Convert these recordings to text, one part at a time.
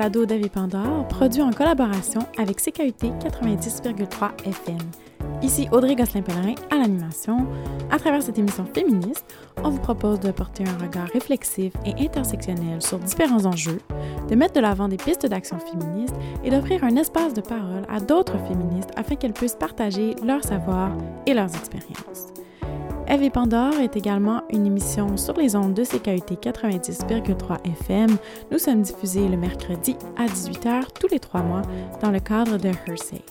balado d'Ave Pandore, produit en collaboration avec CKUT 90,3 FM. Ici Audrey Gosselin-Pellerin à l'animation. À travers cette émission féministe, on vous propose de porter un regard réflexif et intersectionnel sur différents enjeux, de mettre de l'avant des pistes d'action féministes et d'offrir un espace de parole à d'autres féministes afin qu'elles puissent partager leurs savoirs et leurs expériences. Eve Pandore est également une émission sur les ondes de CKUT 90,3 FM. Nous sommes diffusés le mercredi à 18h tous les trois mois dans le cadre de Hersey.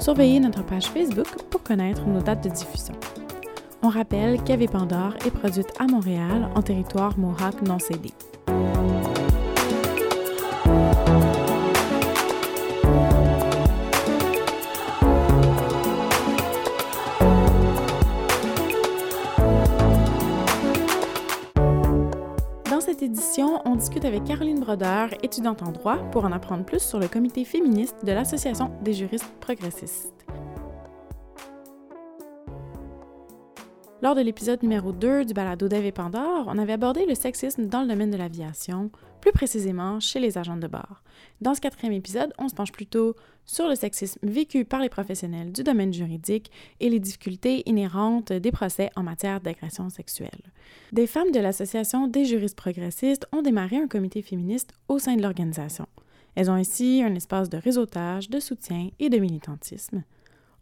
Surveillez notre page Facebook pour connaître nos dates de diffusion. On rappelle qu'Eve Pandore est produite à Montréal en territoire Mohawk non cédé. Cette édition, on discute avec Caroline Brodeur, étudiante en droit, pour en apprendre plus sur le comité féministe de l'Association des juristes progressistes. Lors de l'épisode numéro 2 du balado d'Ève et Pandore, on avait abordé le sexisme dans le domaine de l'aviation, plus précisément chez les agents de bord. Dans ce quatrième épisode, on se penche plutôt sur le sexisme vécu par les professionnels du domaine juridique et les difficultés inhérentes des procès en matière d'agression sexuelle. Des femmes de l'Association des juristes progressistes ont démarré un comité féministe au sein de l'organisation. Elles ont ici un espace de réseautage, de soutien et de militantisme.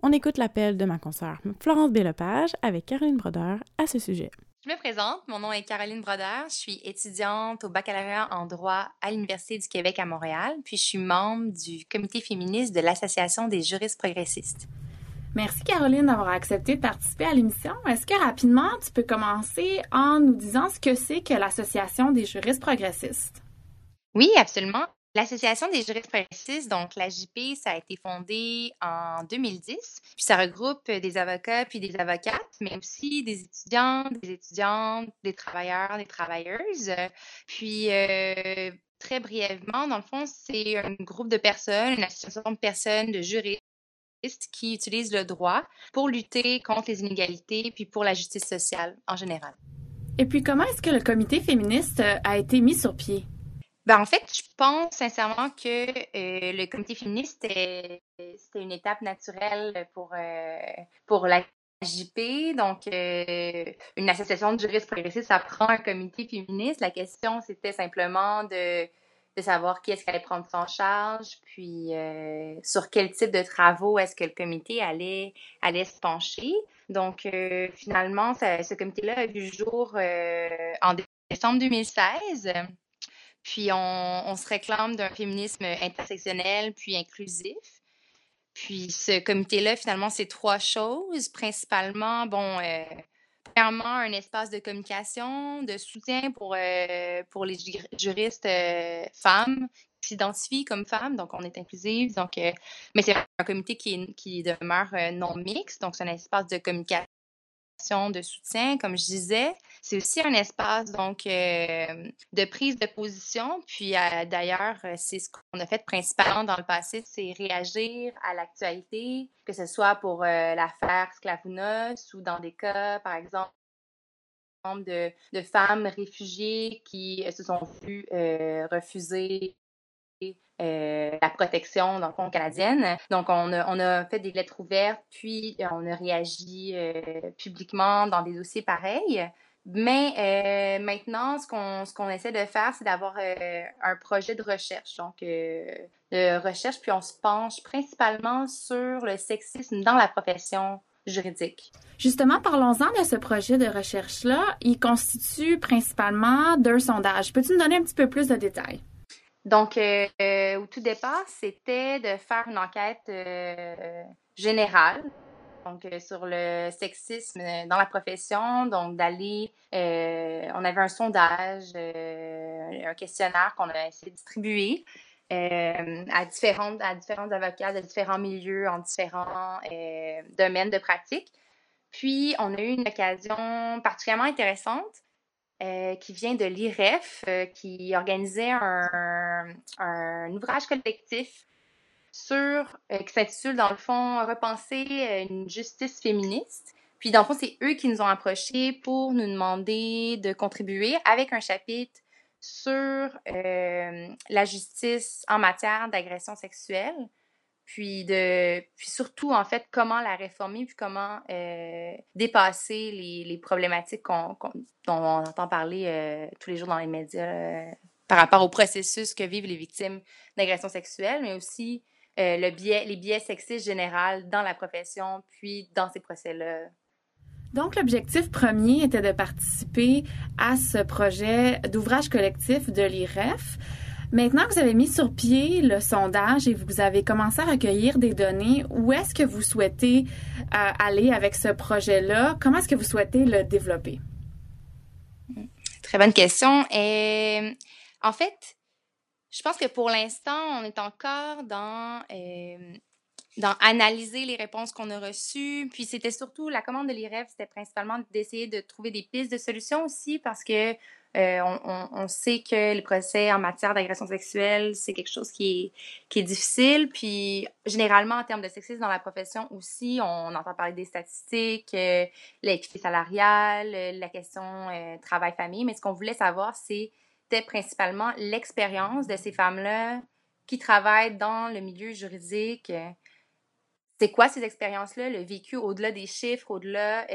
On écoute l'appel de ma consoeur Florence Bélepage avec Caroline Brodeur à ce sujet. Je me présente, mon nom est Caroline Brodeur, je suis étudiante au baccalauréat en droit à l'Université du Québec à Montréal, puis je suis membre du comité féministe de l'Association des juristes progressistes. Merci Caroline d'avoir accepté de participer à l'émission. Est-ce que rapidement tu peux commencer en nous disant ce que c'est que l'Association des juristes progressistes? Oui, absolument. L'Association des juristes progressistes, donc l'AJP, ça a été fondé en 2010, puis ça regroupe des avocats puis des avocates, mais aussi des étudiants, des étudiantes, des travailleurs, des travailleuses. Puis euh, très brièvement, dans le fond, c'est un groupe de personnes, une association de personnes, de juristes qui utilisent le droit pour lutter contre les inégalités puis pour la justice sociale en général. Et puis comment est-ce que le comité féministe a été mis sur pied? Ben, en fait, je pense sincèrement que euh, le comité féministe, c'était une étape naturelle pour, euh, pour la JP. Donc, euh, une association de juristes progressistes, ça prend un comité féministe. La question, c'était simplement de, de savoir qui est-ce qui allait prendre en charge, puis sur quel type de travaux est-ce que le comité allait, allait se pencher. Donc, finalement, ce comité-là a vu jour en décembre 2016. Puis on, se réclame d'un féminisme intersectionnel puis inclusif. Puis ce comité-là, finalement, c'est trois choses. Principalement, bon, euh, premièrement, un espace de communication, de soutien pour, euh, pour les juristes euh, femmes qui s'identifient comme femmes, donc on est inclusive. Donc, mais c'est un comité qui, qui demeure non mixte, donc c'est un espace de communication de soutien, comme je disais. C'est aussi un espace donc euh, de prise de position. Puis euh, d'ailleurs, euh, c'est ce qu'on a fait principalement dans le passé, c'est réagir à l'actualité, que ce soit pour l'affaire Sclavounos ou dans des cas, par exemple, de, de femmes réfugiées qui se sont vues refuser euh, la protection dans le fond canadienne. Donc, on a, on a fait des lettres ouvertes, puis euh, on a réagi euh, publiquement dans des dossiers pareils. Mais maintenant, ce qu'on ce qu'on essaie de faire, c'est d'avoir un projet de recherche, donc de recherche, puis on se penche principalement sur le sexisme dans la profession juridique. Justement, parlons-en de ce projet de recherche-là. Il constitue principalement deux sondages. Peux-tu nous donner un petit peu plus de détails? Donc, euh, au tout départ, c'était de faire une enquête euh, générale, donc euh, sur le sexisme dans la profession, donc d'aller, on avait un sondage, un questionnaire qu'on a essayé de distribuer à différentes, à différents avocats de différents milieux, en différents domaines de pratique. Puis, on a eu une occasion particulièrement intéressante euh, qui vient de l'IREF, euh, qui organisait un, ouvrage collectif sur, euh, qui s'intitule, dans le fond, Repenser une justice féministe. Puis, dans le fond, c'est eux qui nous ont approchés pour nous demander de contribuer avec un chapitre sur la justice en matière d'agression sexuelle, puis de puis surtout en fait comment la réformer puis comment dépasser les, les problématiques dont on entend parler tous les jours dans les médias par rapport au processus que vivent les victimes d'agression sexuelle, mais aussi le biais, les biais sexistes généraux dans la profession, puis dans ces procès-là. Donc, l'objectif premier était de participer à ce projet d'ouvrage collectif de l'IREF. Maintenant que vous avez mis sur pied le sondage et vous avez commencé à recueillir des données, où est-ce que vous souhaitez euh, aller avec ce projet-là? Comment est-ce que vous souhaitez le développer? Très bonne question. En fait, je pense que pour l'instant, on est encore dans euh, dans analyser les réponses qu'on a reçues. Puis c'était surtout la commande de l'IREF, c'était principalement d'essayer de trouver des pistes de solutions aussi parce que euh, on, sait que les procès en matière d'agression sexuelle, c'est quelque chose qui est, difficile. Puis généralement, en termes de sexisme dans la profession aussi, on entend parler des statistiques, euh, l'équité salariale, euh, la question travail-famille. Mais ce qu'on voulait savoir, c'était principalement l'expérience de ces femmes-là qui travaillent dans le milieu juridique, c'est quoi ces expériences-là, le vécu au-delà des chiffres, au-delà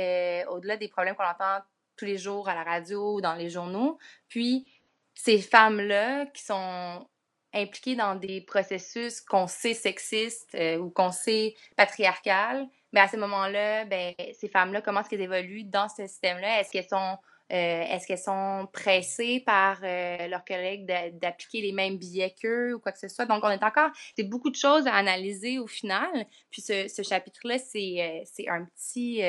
au-delà des problèmes qu'on entend tous les jours à la radio ou dans les journaux. Puis ces femmes-là qui sont impliquées dans des processus qu'on sait sexistes euh, ou qu'on sait patriarcal, mais à ce moment-là, ben, ces femmes-là, comment est-ce qu'elles évoluent dans ce système-là? Est-ce qu'elles sont euh, est-ce sont pressées par euh, leurs collègues d'appliquer les mêmes billets qu'eux ou quoi que ce soit? Donc, on est encore, c'est beaucoup de choses à analyser au final. Puis ce, chapitre-là, c'est euh, un petit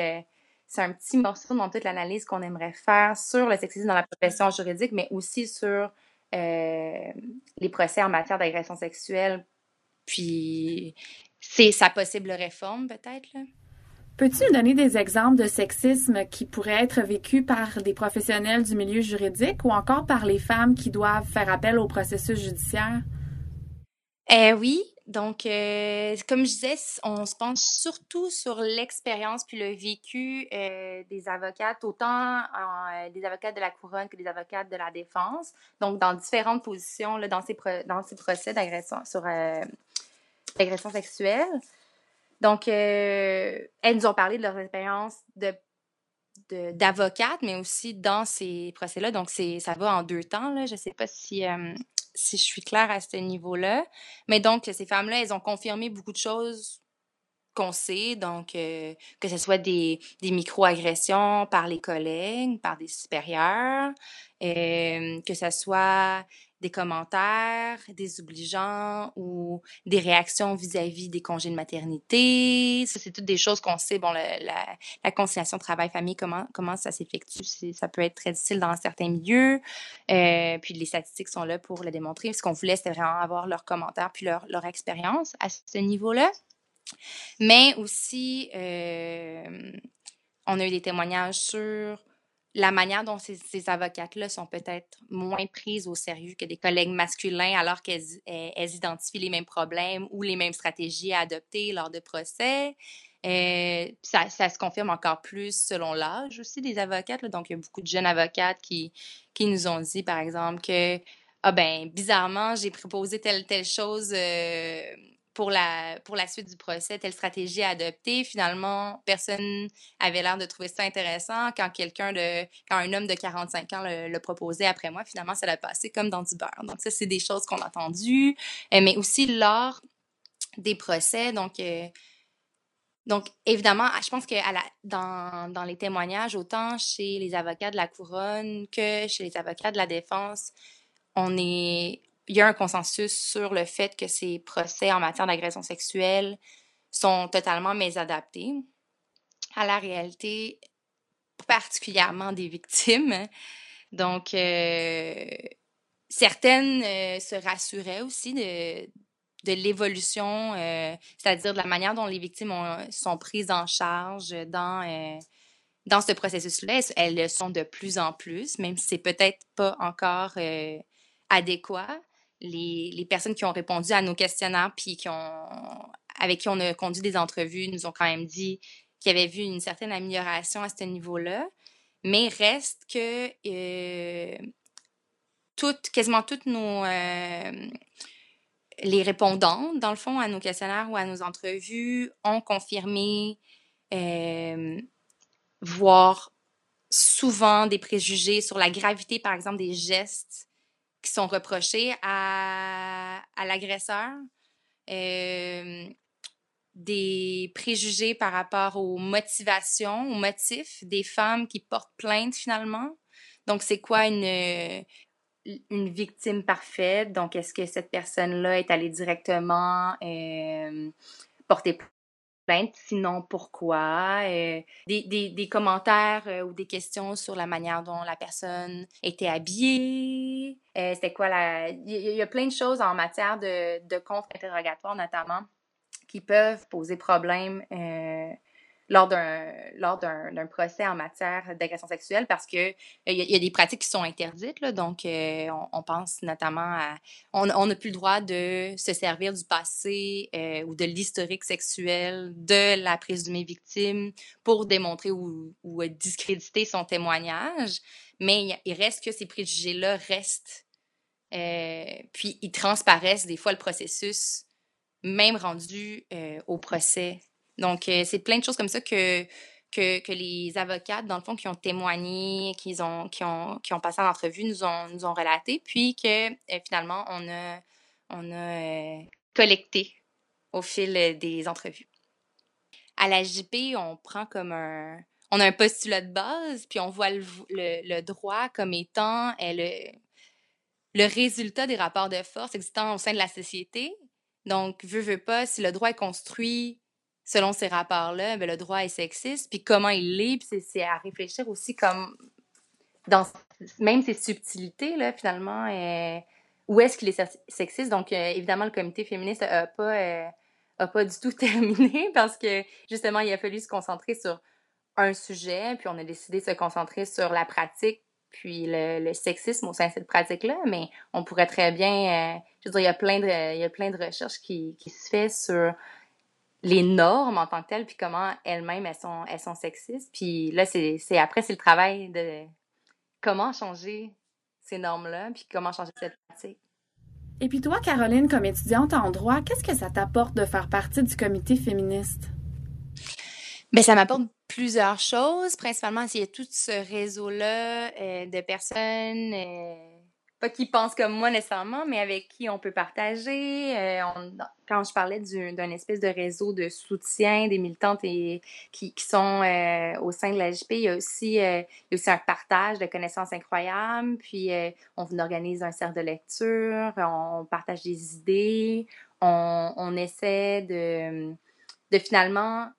c'est un petit morceau dans toute l'analyse qu'on aimerait faire sur le sexisme dans la profession juridique, mais aussi sur les procès en matière d'agression sexuelle. Puis c'est sa possible réforme, peut-être. Peux-tu nous donner des exemples de sexisme qui pourraient être vécus par des professionnels du milieu juridique ou encore par les femmes qui doivent faire appel au processus judiciaire? Eh oui, donc, euh, comme je disais, on se penche surtout sur l'expérience puis le vécu euh, des avocates, autant euh, des avocates de la couronne que des avocates de la défense. Donc, dans différentes positions là, dans, ces dans ces procès d'agression sur l'agression sexuelle. Donc, elles nous ont parlé de leur expérience de d'avocate, mais aussi dans ces procès-là. Donc, ça va en deux temps. Là. Je ne sais pas si, si je suis claire à ce niveau-là. Mais donc, ces femmes-là, elles ont confirmé beaucoup de choses qu'on sait, donc euh, que ce soit des, des micro-agressions par les collègues, par des supérieurs, que ce soit des commentaires désobligeants ou des réactions vis-à-vis des congés de maternité. Ça, c'est toutes des choses qu'on sait. Bon, la, conciliation travail-famille, comment, ça s'effectue, ça peut être très difficile dans certains milieux. Euh, puis les statistiques sont là pour le démontrer. Ce qu'on voulait, c'était vraiment avoir leurs commentaires puis leur, leur expérience à ce niveau-là. Mais aussi, euh, on a eu des témoignages sur la manière dont ces, avocates-là sont peut-être moins prises au sérieux que des collègues masculins alors qu'elles elles identifient les mêmes problèmes ou les mêmes stratégies à adopter lors de procès. Euh, ça, se confirme encore plus selon l'âge aussi des avocates. Donc, il y a beaucoup de jeunes avocates qui, qui nous ont dit, par exemple, que, ah ben, bizarrement, j'ai proposé telle, telle chose. Euh, pour la, pour la suite du procès, telle stratégie à adopter. Finalement, personne avait l'air de trouver ça intéressant. Quand quelqu'un de, quand un homme de 45 ans le, proposait après moi, finalement, ça l'a passé comme dans du beurre. Donc, ça, c'est des choses qu'on a entendues. Euh, mais aussi lors des procès, donc, euh, donc, évidemment, je pense que dans, dans les témoignages, autant chez les avocats de la couronne que chez les avocats de la défense, on est, il y a un consensus sur le fait que ces procès en matière d'agression sexuelle sont totalement mésadaptés à la réalité, particulièrement des victimes. Donc, euh, certaines euh, se rassuraient aussi de, de l'évolution, euh, c'est-à-dire de la manière dont les victimes sont prises en charge dans, dans ce processus-là. Elles, le sont de plus en plus, même si c'est peut-être pas encore adéquat les, personnes qui ont répondu à nos questionnaires puis qui ont, avec qui on a conduit des entrevues nous ont quand même dit qu'ils avaient vu une certaine amélioration à ce niveau-là. Mais reste que euh, toutes, quasiment toutes nos les répondantes, dans le fond, à nos questionnaires ou à nos entrevues, ont confirmé voir souvent des préjugés sur la gravité, par exemple, des gestes qui sont reprochés à, l'agresseur. Euh, des préjugés par rapport aux motivations, aux motifs des femmes qui portent plainte finalement. Donc, c'est quoi une, une victime parfaite? Donc, est-ce que cette personne-là est allée directement euh, porter plainte, sinon pourquoi, euh, des, des, des, commentaires euh, ou des questions sur la manière dont la personne était habillée, euh, c'était quoi la... Il y, a plein de choses en matière de, de contre-interrogatoire notamment qui peuvent poser problème euh, lors d'un lors d'un procès en matière d'agression sexuelle parce que il y, a des pratiques qui sont interdites là, donc euh, on, pense notamment à on n'a plus le droit de se servir du passé euh, ou de l'historique sexuel de la présumée victime pour démontrer ou, ou discréditer son témoignage. Mais il reste que ces préjugés là restent euh, puis ils transparaissent des fois le processus même rendu au procès donc, euh, c'est plein de choses comme ça que, que, les avocates, dans le fond, qui ont témoigné, qui ont, qui ont, qui ont passé en entrevue, nous ont, nous ont relaté, puis que euh, finalement, on a, on a euh, collecté au fil des entrevues. À la JP, on prend comme un... On a un postulat de base, puis on voit le, le, droit comme étant le, le résultat des rapports de force existant au sein de la société. Donc, veut, veut pas, si le droit est construit selon ces rapports-là, ben, le droit est sexiste, puis comment il l'est, puis c'est à réfléchir aussi comme dans même ces subtilités, là, finalement, euh, où est-ce qu'il est sexiste. Donc, euh, évidemment, le comité féministe n'a pas, euh, pas du tout terminé parce que, justement, il a fallu se concentrer sur un sujet, puis on a décidé de se concentrer sur la pratique, puis le, sexisme au sein de cette pratique-là, mais on pourrait très bien, je veux dire, il y a plein de, il y a plein de recherches qui, qui se fait sur les normes en tant que telles, puis comment elles-mêmes, elles sont, elles sont sexistes. Puis là, c'est après, c'est le travail de comment changer ces normes-là, puis comment changer cette pratique. Et puis toi, Caroline, comme étudiante en droit, qu'est-ce que ça t'apporte de faire partie du comité féministe? Bien, ça m'apporte plusieurs choses. Principalement, il y a tout ce réseau-là euh, de personnes euh, qui pensent comme moi nécessairement, mais avec qui on peut partager. Euh, quand je parlais d'un espèce de réseau de soutien des militantes et, qui, sont euh, au sein de la JP, il y, a aussi, euh, aussi un partage de connaissances incroyables. Puis on organise un cercle de lecture, on partage des idées, on, essaie de finalement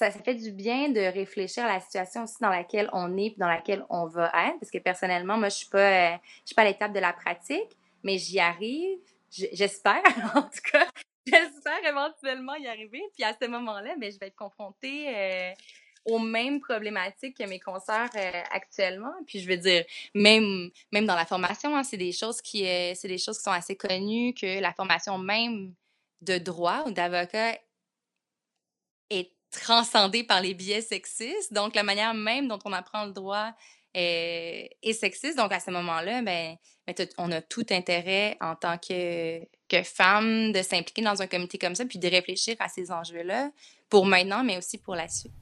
ça, fait du bien de réfléchir à la situation aussi dans laquelle on est dans laquelle on va être. Parce que personnellement, moi, je suis euh, suis pas à l'étape de la pratique, mais j'y arrive. J'espère, en tout cas. J'espère éventuellement y arriver. Puis à ce moment-là, ben, je vais être confrontée euh, aux mêmes problématiques que mes consoeurs euh, actuellement. Puis je veux dire, même, même dans la formation, hein, c'est des choses qui, c'est des choses qui sont assez connues que la formation même de droit ou d'avocat transcendé par les biais sexistes. Donc, la manière même dont on apprend le droit est, sexiste. Donc, à ce moment-là, ben, ben on a tout intérêt en tant que, que femme de s'impliquer dans un comité comme ça, puis de réfléchir à ces enjeux-là pour maintenant, mais aussi pour la suite.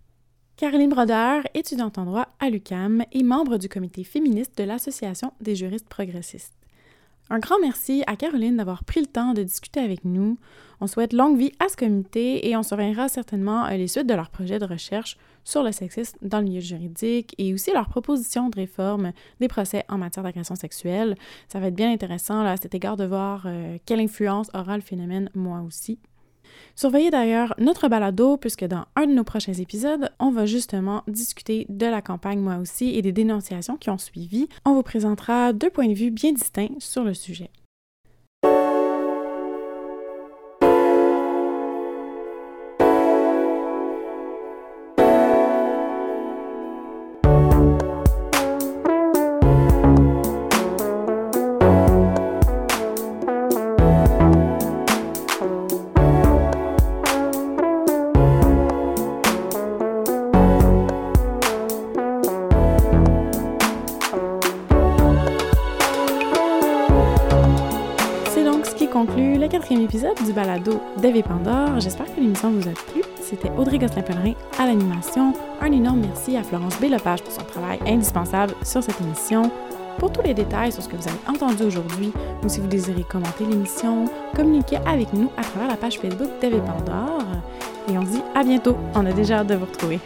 Caroline Brodeur, étudiante en droit à l'UCAM et membre du comité féministe de l'Association des juristes progressistes. Un grand merci à Caroline d'avoir pris le temps de discuter avec nous. On souhaite longue vie à ce comité et on surveillera certainement euh, les suites de leur projet de recherche sur le sexisme dans le milieu juridique et aussi leurs propositions de réforme des procès en matière d'agression sexuelle. Ça va être bien intéressant à cet égard de voir euh, quelle influence aura le phénomène moi aussi. Surveillez d'ailleurs notre balado puisque dans un de nos prochains épisodes, on va justement discuter de la campagne moi aussi et des dénonciations qui ont suivi. On vous présentera deux points de vue bien distincts sur le sujet. Quatrième épisode du balado Dave Pandore. J'espère que l'émission vous a plu. C'était Audrey Gosselin-Pellerin à l'animation. Un énorme merci à Florence B. Lepage pour son travail indispensable sur cette émission. Pour tous les détails sur ce que vous avez entendu aujourd'hui, ou si vous désirez commenter l'émission, communiquez avec nous à travers la page Facebook Dave Pandore. Et on se dit à bientôt. On a déjà hâte de vous retrouver.